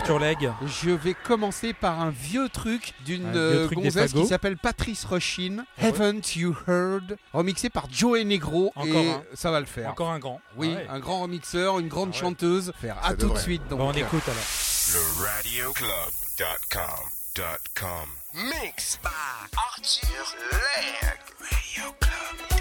Arthur Legge. Je vais commencer par un vieux truc d'une Un vieux euh, truc gonzesse qui s'appelle Patrice Rushin. Ah ouais. Haven't You Heard? Remixé par Joey Negro. Encore et un. ça va le faire. Encore un grand. Oui, Ah ouais. un grand remixeur, une grande Ah ouais. chanteuse. Faire. Ça À tout de suite. Donc. Bon, on écoute alors. Le radioclub.com.com Mix by Arthur Legg. Haven't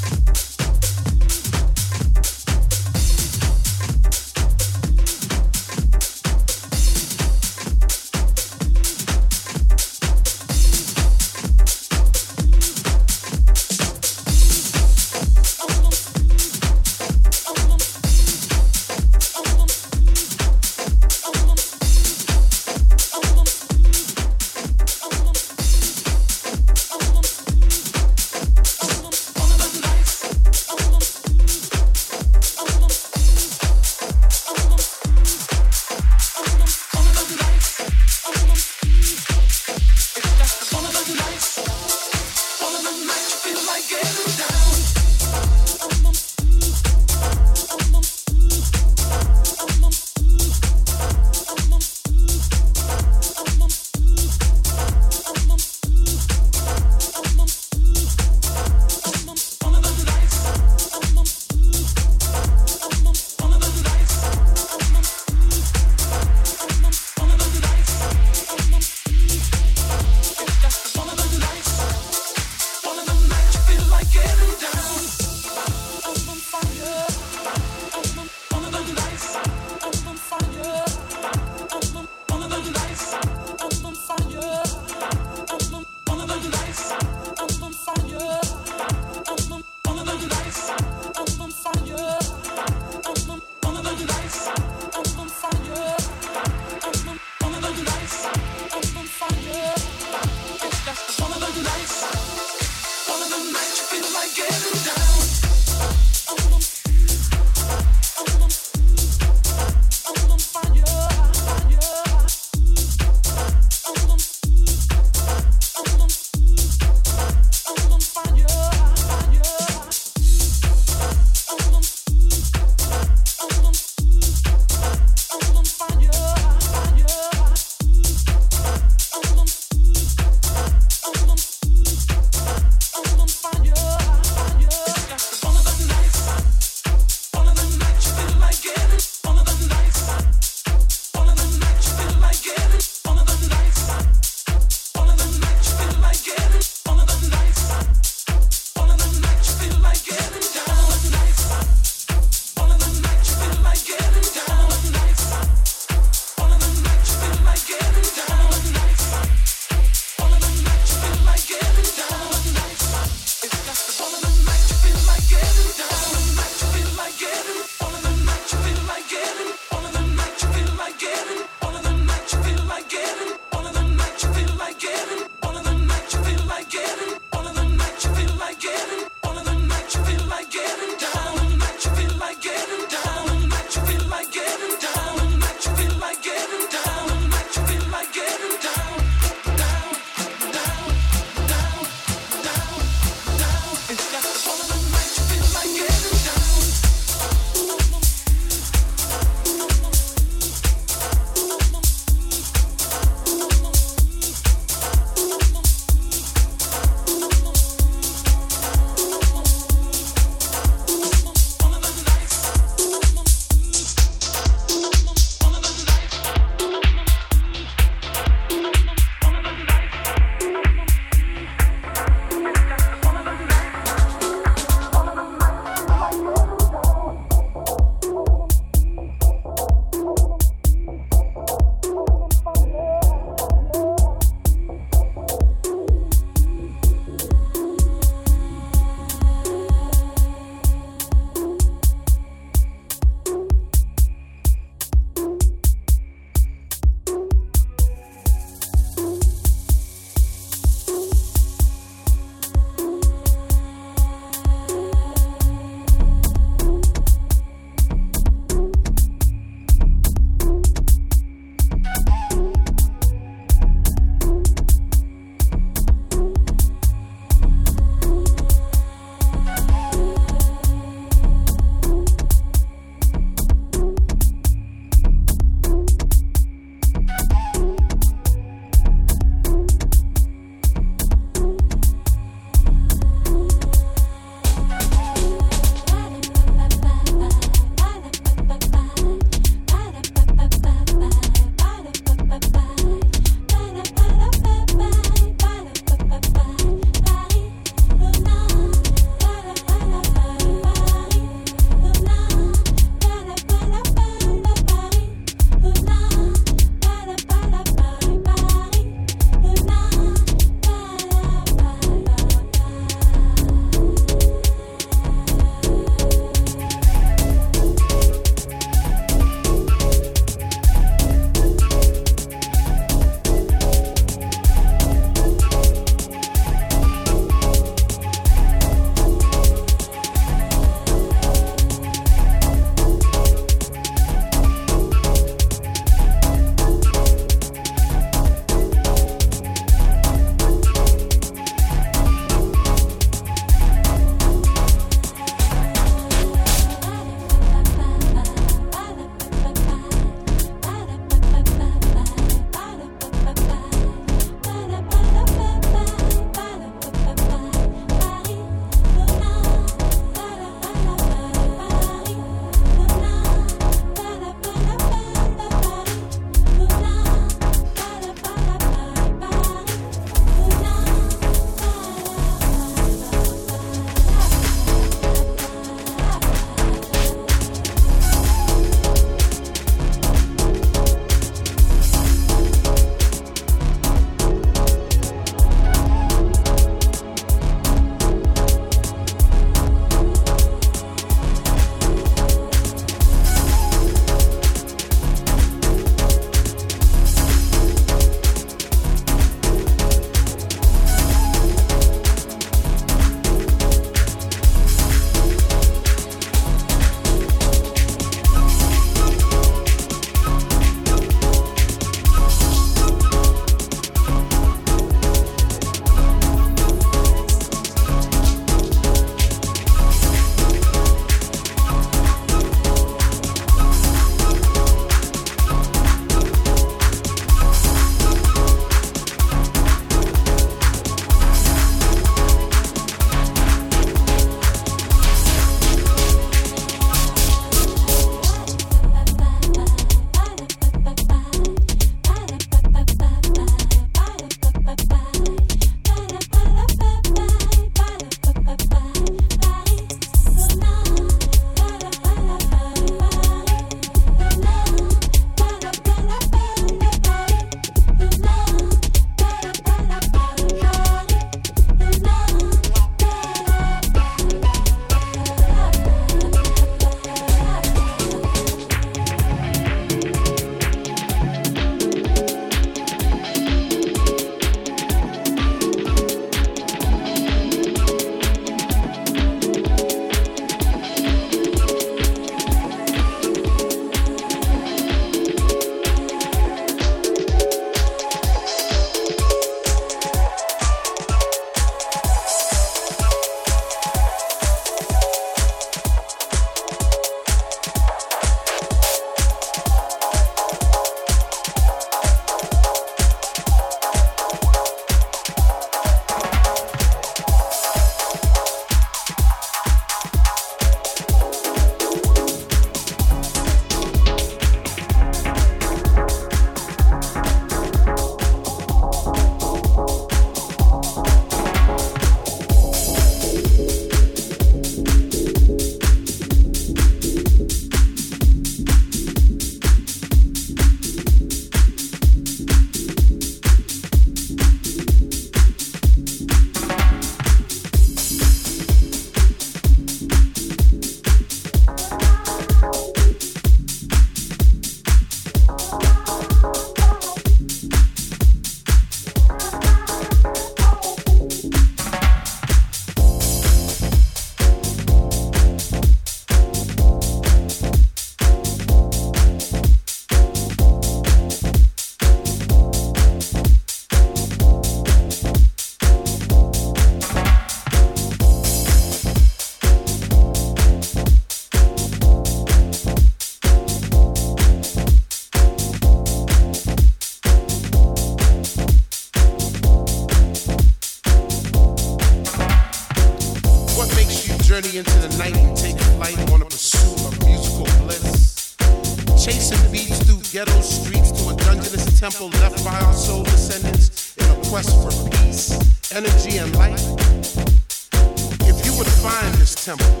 temple,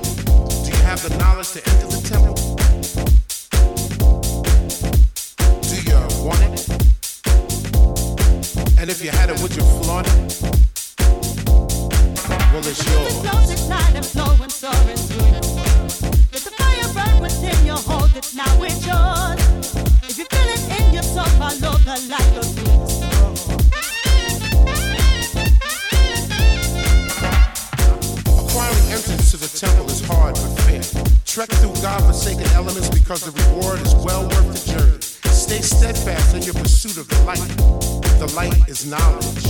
do you have the knowledge to enter the temple? Do you want it? And if you had it, would you flaunt it? Well, it's yours. Flows at night and flowing, soaring through the world. Let the fire burn within you, hold it, now it's yours. If you feel it in your soul, follow the light, go entrance to the temple is hard but fair. Trek through God-forsaken elements because the reward is well worth the journey. Stay steadfast in your pursuit of the light. The light is knowledge.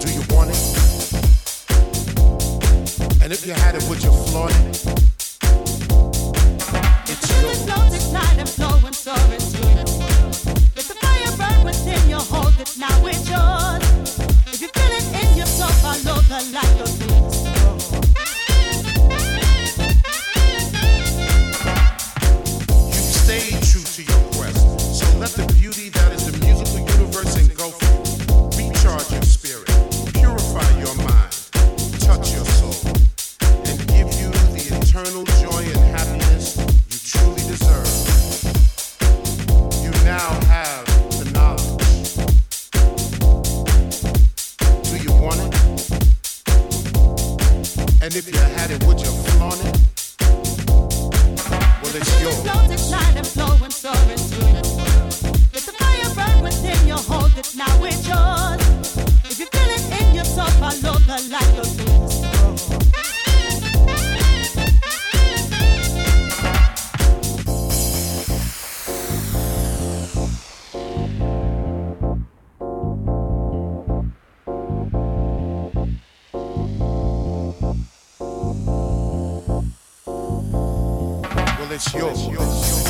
Do you want it? And if you had it, would you flaunt it? It's yours. The like a it's yours.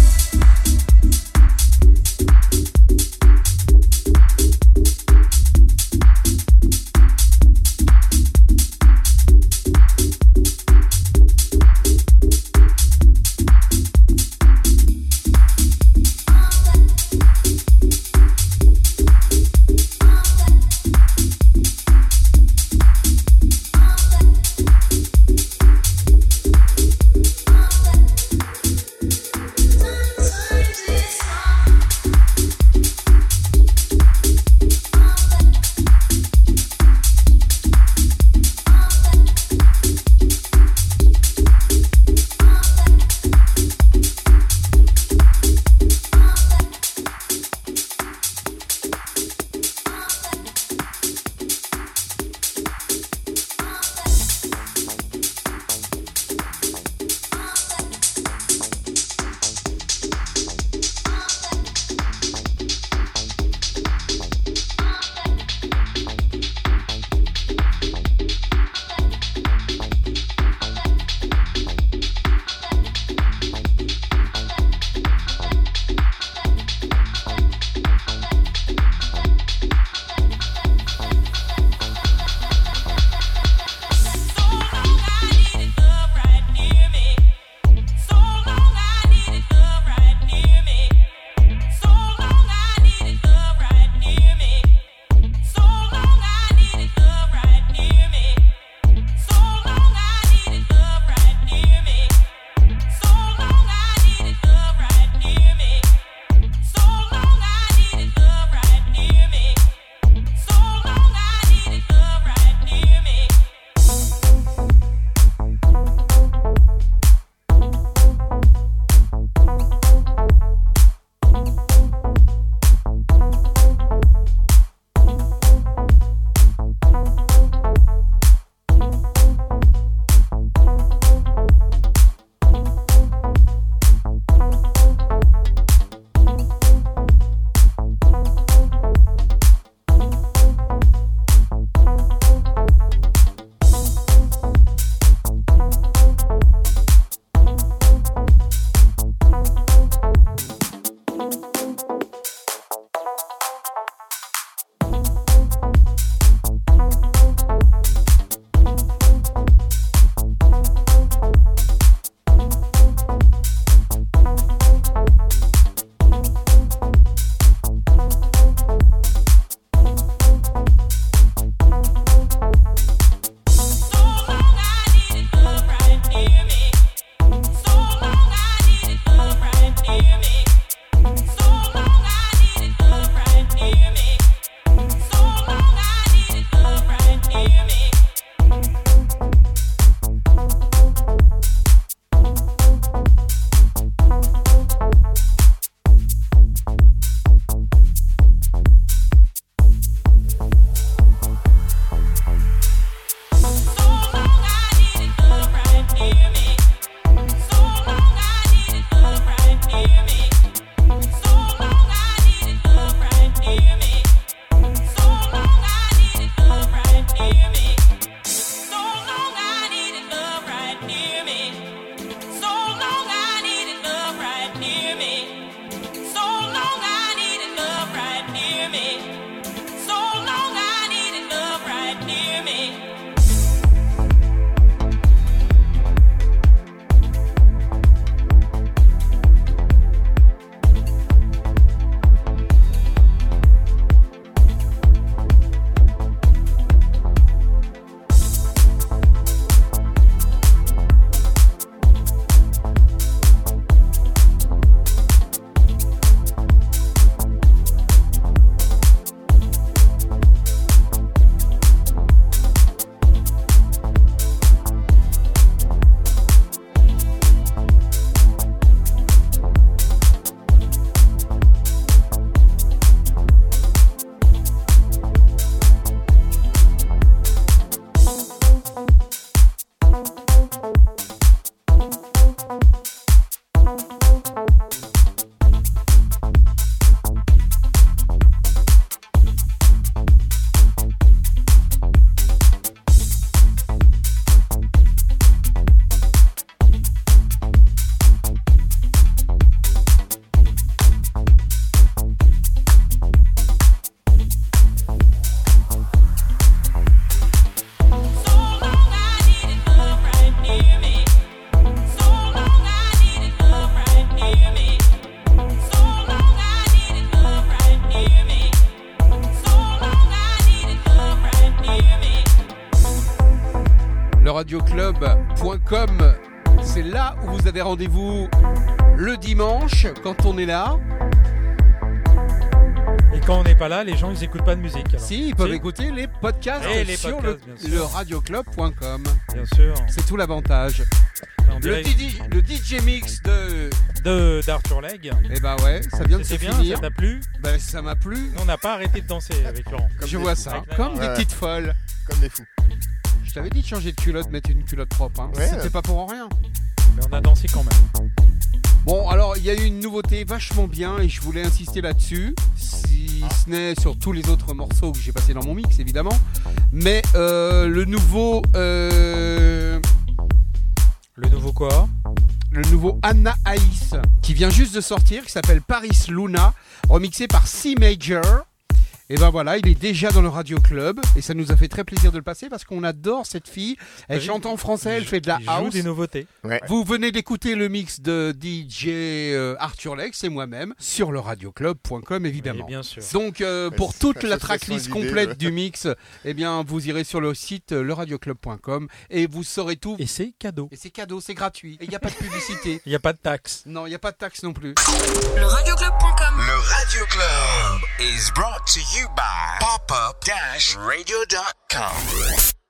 vous avez rendez-vous le dimanche quand on est là. Et quand on n'est pas là, les gens ils écoutent pas de musique. alors. Si, ils peuvent Si. écouter les podcasts Et les sur podcasts, le, radioclub.com. Bien sûr. C'est tout l'avantage. Le, DJ le DJ mix de. de d'Arthur Legge. Eh ben ouais, ça vient de se bien, finir. ça t'a plu Ben, ça m'a plu. On n'a pas arrêté de danser avec Laurent. Comme Je vois fous. ça. Comme des petites folles. Comme des fous. Je t'avais dit de changer de culotte, mettre une culotte propre. Hein. Ouais. C'était pas pour rien. On a dansé quand même. Bon, alors il y a eu une nouveauté vachement bien et je voulais insister là-dessus. Si ce n'est sur tous les autres morceaux que j'ai passés dans mon mix, évidemment. Mais euh, le nouveau. euh, Le nouveau quoi? le nouveau Anna Aïs qui vient juste de sortir, qui s'appelle Paris Luna, remixé par C Major. Et ben voilà, il est déjà dans le Radio Club et ça nous a fait très plaisir de le passer parce qu'on adore cette fille. Elle Oui. chante en français, elle fait de la Il joue house. des nouveautés. Ouais. Vous venez d'écouter le mix de DJ euh, Arthur Lex et moi-même sur le radioclub.com évidemment. Bien sûr. Donc euh, pour toute la tracklist complète du mix, eh bien vous irez sur le site euh, leradioclub.com et vous saurez tout. Et c'est cadeau. Et c'est cadeau, c'est gratuit. Et il n'y a pas de publicité. Il n'y a pas de taxe. non, il n'y a pas de taxe non plus. Le Radio Club is brought to you by popup-radio.com.